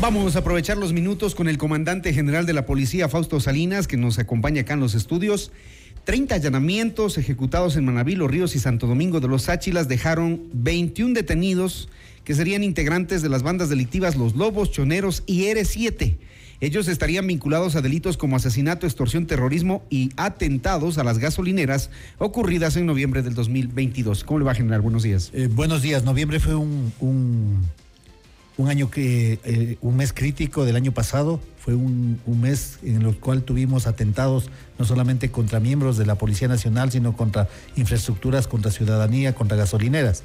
Speaker 1: Vamos a aprovechar los minutos con el comandante general de la policía, Fausto Salinas, que nos acompaña acá en los estudios. 30 allanamientos ejecutados en Manaví, Los Ríos y Santo Domingo de los Áchilas dejaron 21 detenidos que serían integrantes de las bandas delictivas Los Lobos, Choneros y R7. Ellos estarían vinculados a delitos como asesinato, extorsión, terrorismo y atentados a las gasolineras ocurridas en noviembre del 2022. ¿Cómo le va a generar? Buenos días.
Speaker 45: Eh, buenos días. Noviembre fue un, un año que, eh, un mes crítico del año pasado. Fue un, un, mes en el cual tuvimos atentados no solamente contra miembros de la Policía Nacional, sino contra infraestructuras, contra ciudadanía, contra gasolineras.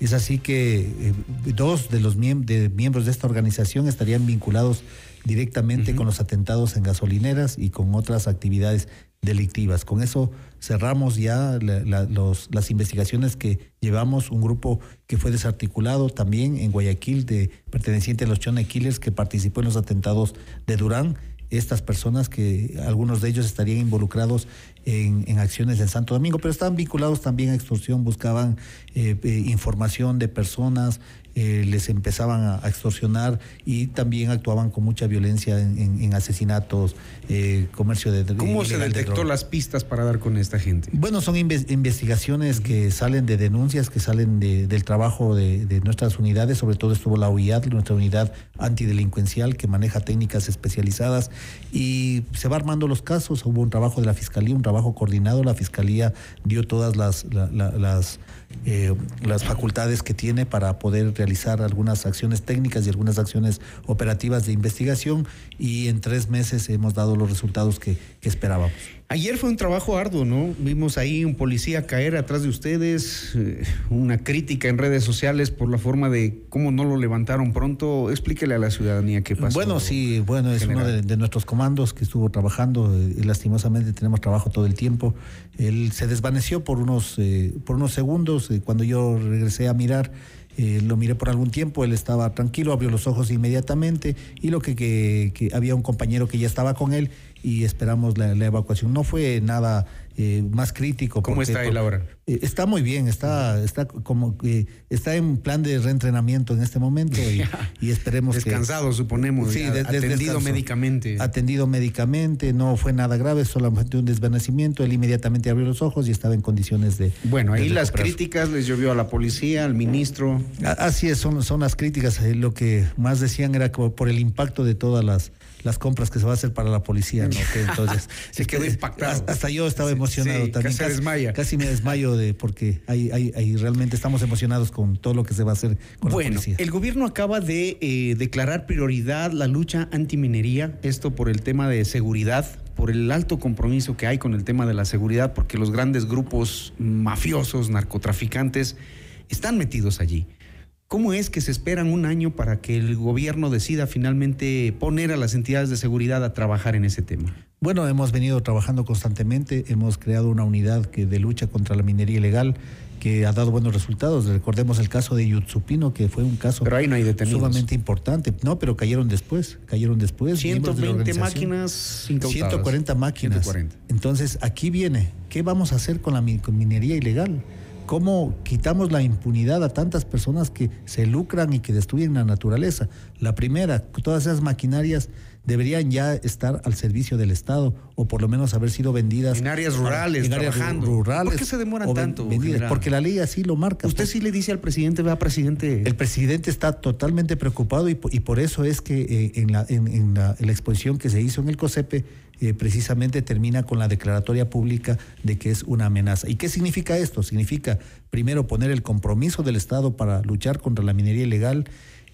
Speaker 45: Es así que eh, dos de los de miembros de esta organización estarían vinculados directamente uh -huh. con los atentados en gasolineras y con otras actividades delictivas. Con eso cerramos ya los, las investigaciones que llevamos, un grupo que fue desarticulado también en Guayaquil, de, perteneciente a los Chone Killers, que participó en los atentados de Durán. Estas personas que algunos de ellos estarían involucrados en, en acciones en Santo Domingo, pero estaban vinculados también a extorsión, buscaban eh, eh, información de personas, eh, les empezaban a, a, extorsionar y también actuaban con mucha violencia en, en, en asesinatos, eh, comercio de
Speaker 1: ¿Cómo se detectó de las pistas para dar con esta gente?
Speaker 45: Bueno, son inve investigaciones que salen de denuncias, que salen de, del trabajo de, de, nuestras unidades, sobre todo estuvo la UIAD, nuestra unidad antidelincuencial que maneja técnicas especializadas y se va armando los casos, hubo un trabajo de la Fiscalía, un trabajo coordinado, la Fiscalía dio todas las, la, la, las, eh, las facultades que tiene para poder realizar algunas acciones técnicas y algunas acciones operativas de investigación y en tres meses hemos dado los resultados que esperábamos.
Speaker 1: Ayer fue un trabajo arduo, ¿no? Vimos ahí un policía caer atrás de ustedes, eh, una crítica en redes sociales por la forma de cómo no lo levantaron pronto. Explíquele a la ciudadanía qué pasó.
Speaker 45: Bueno, sí, bueno, es uno de, de nuestros comandos que estuvo trabajando eh, y lastimosamente tenemos trabajo todo el tiempo. Él se desvaneció por unos, eh, por unos segundos eh, cuando yo regresé a mirar. Eh, lo miré por algún tiempo, él estaba tranquilo, abrió los ojos inmediatamente y lo que, que- había un compañero que ya estaba con él y esperamos la, la evacuación. No fue nada eh, más crítico.
Speaker 1: ¿Cómo
Speaker 45: porque-
Speaker 1: está él ahora?
Speaker 45: eh, Está muy bien, está, está como que está en plan de reentrenamiento en este momento y, y esperemos que-
Speaker 1: Descansado, suponemos,
Speaker 45: Sí, de-
Speaker 1: atendido
Speaker 45: descanso.
Speaker 1: médicamente.
Speaker 45: Atendido médicamente, no fue nada grave, solamente un desvanecimiento. Él inmediatamente abrió los ojos y estaba en condiciones de.
Speaker 1: Bueno, ahí
Speaker 45: de
Speaker 1: las críticas les llovió a la policía, al ministro.
Speaker 45: Así es, son, son las críticas. Eh, Lo que más decían era por el impacto de todas las, las compras que se va a hacer para la policía. ¿no? Que [LAUGHS] entonces,
Speaker 1: Se quedó impactado.
Speaker 45: Hasta yo estaba emocionado
Speaker 1: sí,
Speaker 45: también.
Speaker 1: casi desmaya.
Speaker 45: Casi me desmayo de porque ahí realmente estamos emocionados con todo lo que se va a hacer con la
Speaker 1: Bueno,
Speaker 45: policía.
Speaker 1: el gobierno acaba de eh, declarar prioridad la lucha antiminería, esto por el tema de seguridad, por el alto compromiso que hay con el tema de la seguridad, porque los grandes grupos mafiosos, narcotraficantes, están metidos allí. ¿Cómo es que se esperan un año para que el gobierno decida finalmente poner a las entidades de seguridad a trabajar en ese tema?
Speaker 45: Bueno, hemos venido trabajando constantemente, hemos creado una unidad que, de lucha contra la minería ilegal que ha dado buenos resultados. Recordemos el caso de Yutsupino, que fue un caso
Speaker 1: Pero ahí no hay
Speaker 45: sumamente importante. No, pero cayeron después, cayeron después. miembros de la
Speaker 1: 120
Speaker 45: organización.
Speaker 1: máquinas incautadas.
Speaker 45: 140 máquinas.
Speaker 1: 140.
Speaker 45: Entonces, aquí viene, ¿qué vamos a hacer con la con minería ilegal? ¿Cómo quitamos la impunidad a tantas personas que se lucran y que destruyen la naturaleza? La primera, todas esas maquinarias deberían ya estar al servicio del Estado o por lo menos haber sido vendidas
Speaker 1: En áreas rurales,
Speaker 45: en áreas ru-
Speaker 1: trabajando.
Speaker 45: rurales.
Speaker 1: ¿Por qué se demoran
Speaker 45: ven-
Speaker 1: tanto,
Speaker 45: vendidas? Porque la ley así lo marca.
Speaker 1: Usted sí le dice al presidente, vea, presidente.
Speaker 45: El presidente está totalmente preocupado y, po- y por eso es que eh, en, la, en, en la, en la exposición que se hizo en el COSEPE eh, precisamente termina con la declaratoria pública de que es una amenaza. ¿Y qué significa esto? Significa primero poner el compromiso del Estado para luchar contra la minería ilegal,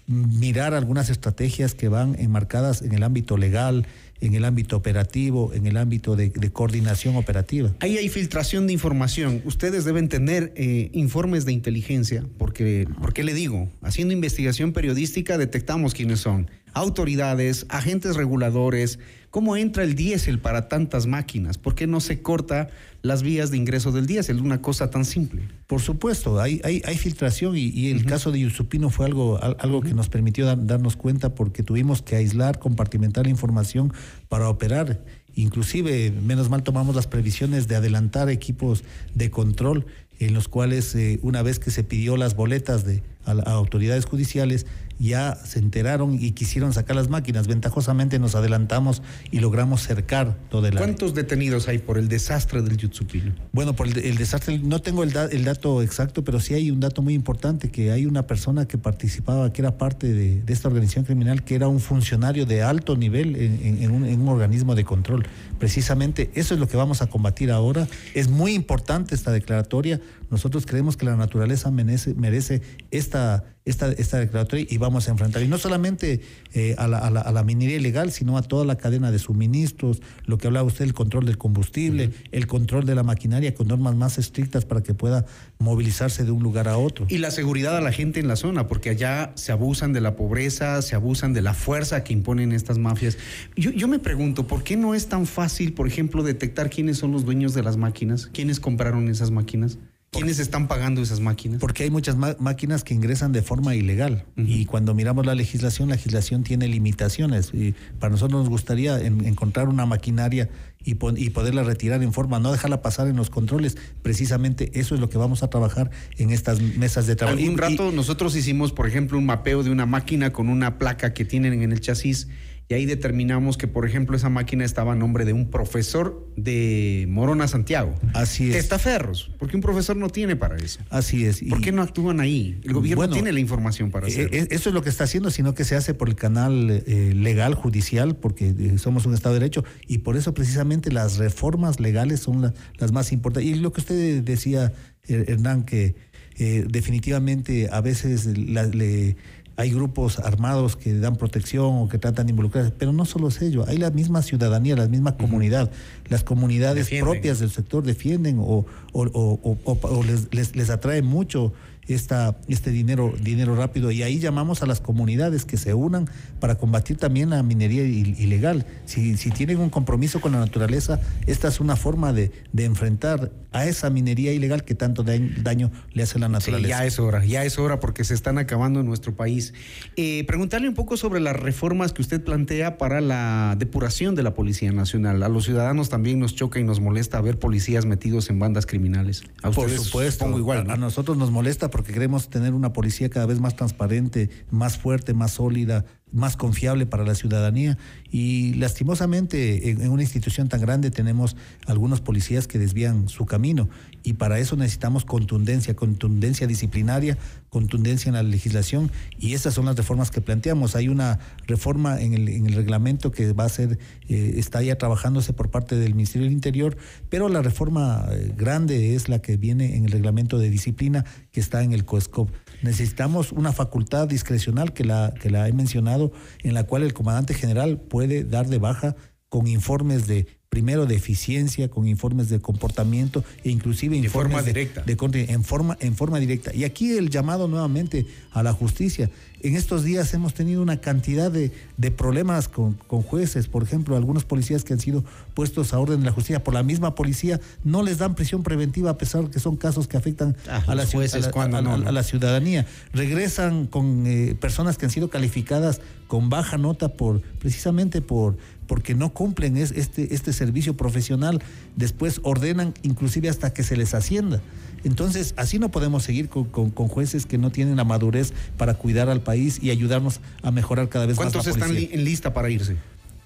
Speaker 45: mirar algunas estrategias que van enmarcadas en el ámbito legal, en el ámbito operativo, en el ámbito de, coordinación operativa.
Speaker 1: Ahí hay filtración de información. Ustedes deben tener eh, informes de inteligencia, porque, porque le digo, haciendo investigación periodística detectamos quiénes son. Autoridades, agentes reguladores, ¿cómo entra el diésel para tantas máquinas? ¿Por qué no se corta las vías de ingreso del diésel? Una cosa tan simple.
Speaker 45: Por supuesto, hay, hay, hay filtración y, y el caso de Yusupino fue algo, al- algo que nos permitió dar- darnos cuenta porque tuvimos que aislar, compartimentar la información para operar. Inclusive, menos mal tomamos las previsiones de adelantar equipos de control en los cuales eh, una vez que se pidió las boletas de, a, a autoridades judiciales, ya se enteraron y quisieron sacar las máquinas. Ventajosamente nos adelantamos y logramos cercar todo el área.
Speaker 1: ¿Cuántos detenidos hay por el desastre del Yutsupino?
Speaker 45: Bueno, por el, el desastre, no tengo el, da- el dato exacto, pero sí hay un dato muy importante, que hay una persona que participaba, que era parte de, de esta organización criminal, que era un funcionario de alto nivel en, en- en un, en un organismo de control. Precisamente eso es lo que vamos a combatir ahora. Es muy importante esta declaratoria. Nosotros creemos que la naturaleza merece, merece esta, esta, esta declaratoria y vamos a enfrentar. Y no solamente eh, a, la, a la- a la minería ilegal, sino a toda la cadena de suministros, lo que hablaba usted, el control del combustible, el control de la maquinaria con normas más estrictas para que pueda movilizarse de un lugar a otro.
Speaker 1: Y la seguridad a la gente en la zona, porque allá se abusan de la pobreza, se abusan de la fuerza que imponen estas mafias. Yo, yo me pregunto, ¿por qué no es tan fácil, por ejemplo, detectar quiénes son los dueños de las máquinas? ¿Quiénes compraron esas máquinas? ¿Quiénes están pagando esas máquinas?
Speaker 45: Porque hay muchas máquinas que ingresan de forma ilegal y cuando miramos la legislación, la legislación tiene limitaciones y para nosotros nos gustaría en- encontrar una maquinaria y, poderla retirar en forma, no dejarla pasar en los controles. Precisamente eso es lo que vamos a trabajar en estas mesas de trabajo. Y-
Speaker 1: rato nosotros hicimos, por ejemplo, un mapeo de una máquina con una placa que tienen en el chasis y ahí determinamos que, por ejemplo, esa máquina estaba a nombre de un profesor de Morona Santiago.
Speaker 45: Así es.
Speaker 1: Testaferros, porque un profesor no tiene para eso.
Speaker 45: Así es.
Speaker 1: ¿Por qué no actúan ahí? El gobierno
Speaker 45: Bueno,
Speaker 1: tiene la información para
Speaker 45: Eh,
Speaker 1: hacerlo.
Speaker 45: eh, Eso es lo que está haciendo, sino que se hace por el canal eh, legal, judicial, porque eh, somos un Estado de Derecho, y por eso precisamente las reformas legales son la- las más importantes. Y lo que usted decía, Hernán, que eh, definitivamente a veces la- le, hay grupos armados que dan protección o que tratan de involucrar, pero no solo es ello, hay la misma ciudadanía, la misma comunidad, las comunidades
Speaker 1: Defienden.
Speaker 45: propias del sector defienden o- o les, les- les atrae mucho esta, este dinero, dinero rápido y ahí llamamos a las comunidades que se unan para combatir también la minería il- ilegal. Si, si tienen un compromiso con la naturaleza, esta es una forma de, de enfrentar a esa minería ilegal que tanto daño, daño le hace a la
Speaker 1: Sí,
Speaker 45: naturaleza.
Speaker 1: ya es hora, ya es hora porque se están acabando en nuestro país. Eh, preguntarle un poco sobre las reformas que usted plantea para la depuración de la Policía Nacional. A los ciudadanos también nos choca y nos molesta ver policías metidos en bandas criminales. A
Speaker 45: Por supuesto,
Speaker 1: igual.
Speaker 45: a nosotros nos molesta porque queremos tener una policía cada vez más transparente, más fuerte, más sólida, más confiable para la ciudadanía. Y lastimosamente en, una institución tan grande tenemos algunos policías que desvían su camino y para eso necesitamos contundencia, contundencia disciplinaria, contundencia en la legislación y esas son las reformas que planteamos. Hay una reforma en el, en el reglamento que va a ser, eh, está ya trabajándose por parte del Ministerio del Interior, pero la reforma eh, grande es la que viene en el reglamento de disciplina que está en el COESCOP. Necesitamos una facultad discrecional que la, que la he mencionado, en la cual el comandante general puede dar de baja con informes de primero de eficiencia, con informes de comportamiento e inclusive informes
Speaker 1: forma directa.
Speaker 45: de contra- en forma en forma directa. Y aquí el llamado nuevamente a la justicia. En estos días hemos tenido una cantidad de, de problemas con, con jueces, por ejemplo, algunos policías que han sido puestos a orden de la justicia por la misma policía no les dan prisión preventiva a pesar que son casos que afectan
Speaker 1: Ah,
Speaker 45: a, la,
Speaker 1: jueces,
Speaker 45: a la-
Speaker 1: ¿cuándo
Speaker 45: a-
Speaker 1: no,
Speaker 45: a-
Speaker 1: no?
Speaker 45: a la ciudadanía. Regresan con eh, personas que han sido calificadas con baja nota por precisamente por porque no cumplen es- este, este servicio profesional, después ordenan inclusive hasta que se les ascienda. Entonces, así no podemos seguir con, con- con jueces que no tienen la madurez para cuidar al país y ayudarnos a mejorar cada vez más
Speaker 1: ¿Cuántos están li- en lista para irse?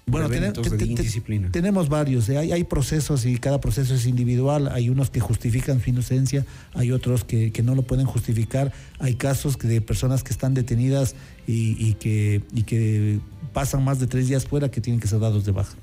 Speaker 45: Bueno, tenemos varios. eh, Hay, hay procesos y cada proceso es individual. Hay unos que justifican su inocencia, hay otros que, que no lo pueden justificar. Hay casos de personas que están detenidas y, y que, y que pasan más de tres días fuera que tienen que ser dados de baja.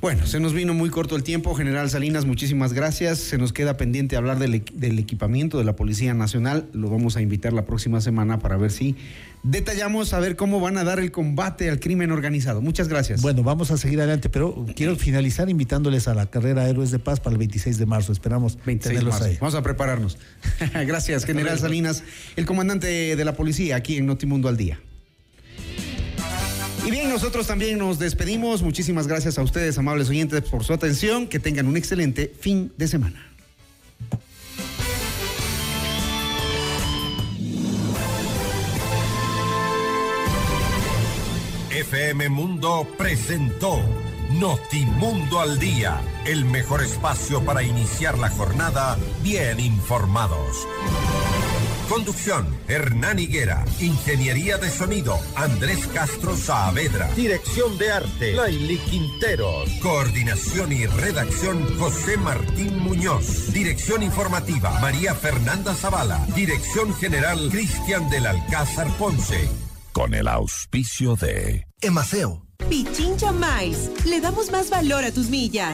Speaker 1: Bueno, se nos vino muy corto el tiempo. General Salinas, muchísimas gracias. Se nos queda pendiente hablar del, equ- del equipamiento de la Policía Nacional. Lo vamos a invitar la próxima semana para ver si detallamos a ver cómo van a dar el combate al crimen organizado. Muchas gracias.
Speaker 45: Bueno, vamos a seguir adelante, pero quiero finalizar invitándoles a la carrera Héroes de Paz para el 26 de marzo. Esperamos
Speaker 1: 26 de
Speaker 45: tenerlos
Speaker 1: marzo.
Speaker 45: ahí.
Speaker 1: Vamos a prepararnos. [LAUGHS] gracias, General Salinas, el comandante de la policía aquí en Notimundo al Día. Y bien, nosotros también nos despedimos. Muchísimas gracias a ustedes, amables oyentes, por su atención. Que tengan un excelente fin de semana.
Speaker 2: FM Mundo presentó Notimundo al Día, el mejor espacio para iniciar la jornada bien informados. Conducción, Hernán Higuera. Ingeniería de sonido, Andrés Castro Saavedra. Dirección de arte, Laili Quinteros. Coordinación y redacción, José Martín Muñoz. Dirección informativa, María Fernanda Zavala. Dirección general, Cristian del Alcázar Ponce.
Speaker 24: Con el auspicio de
Speaker 46: Emaceo.
Speaker 23: Pichincha Mais. Le damos más valor a tus millas.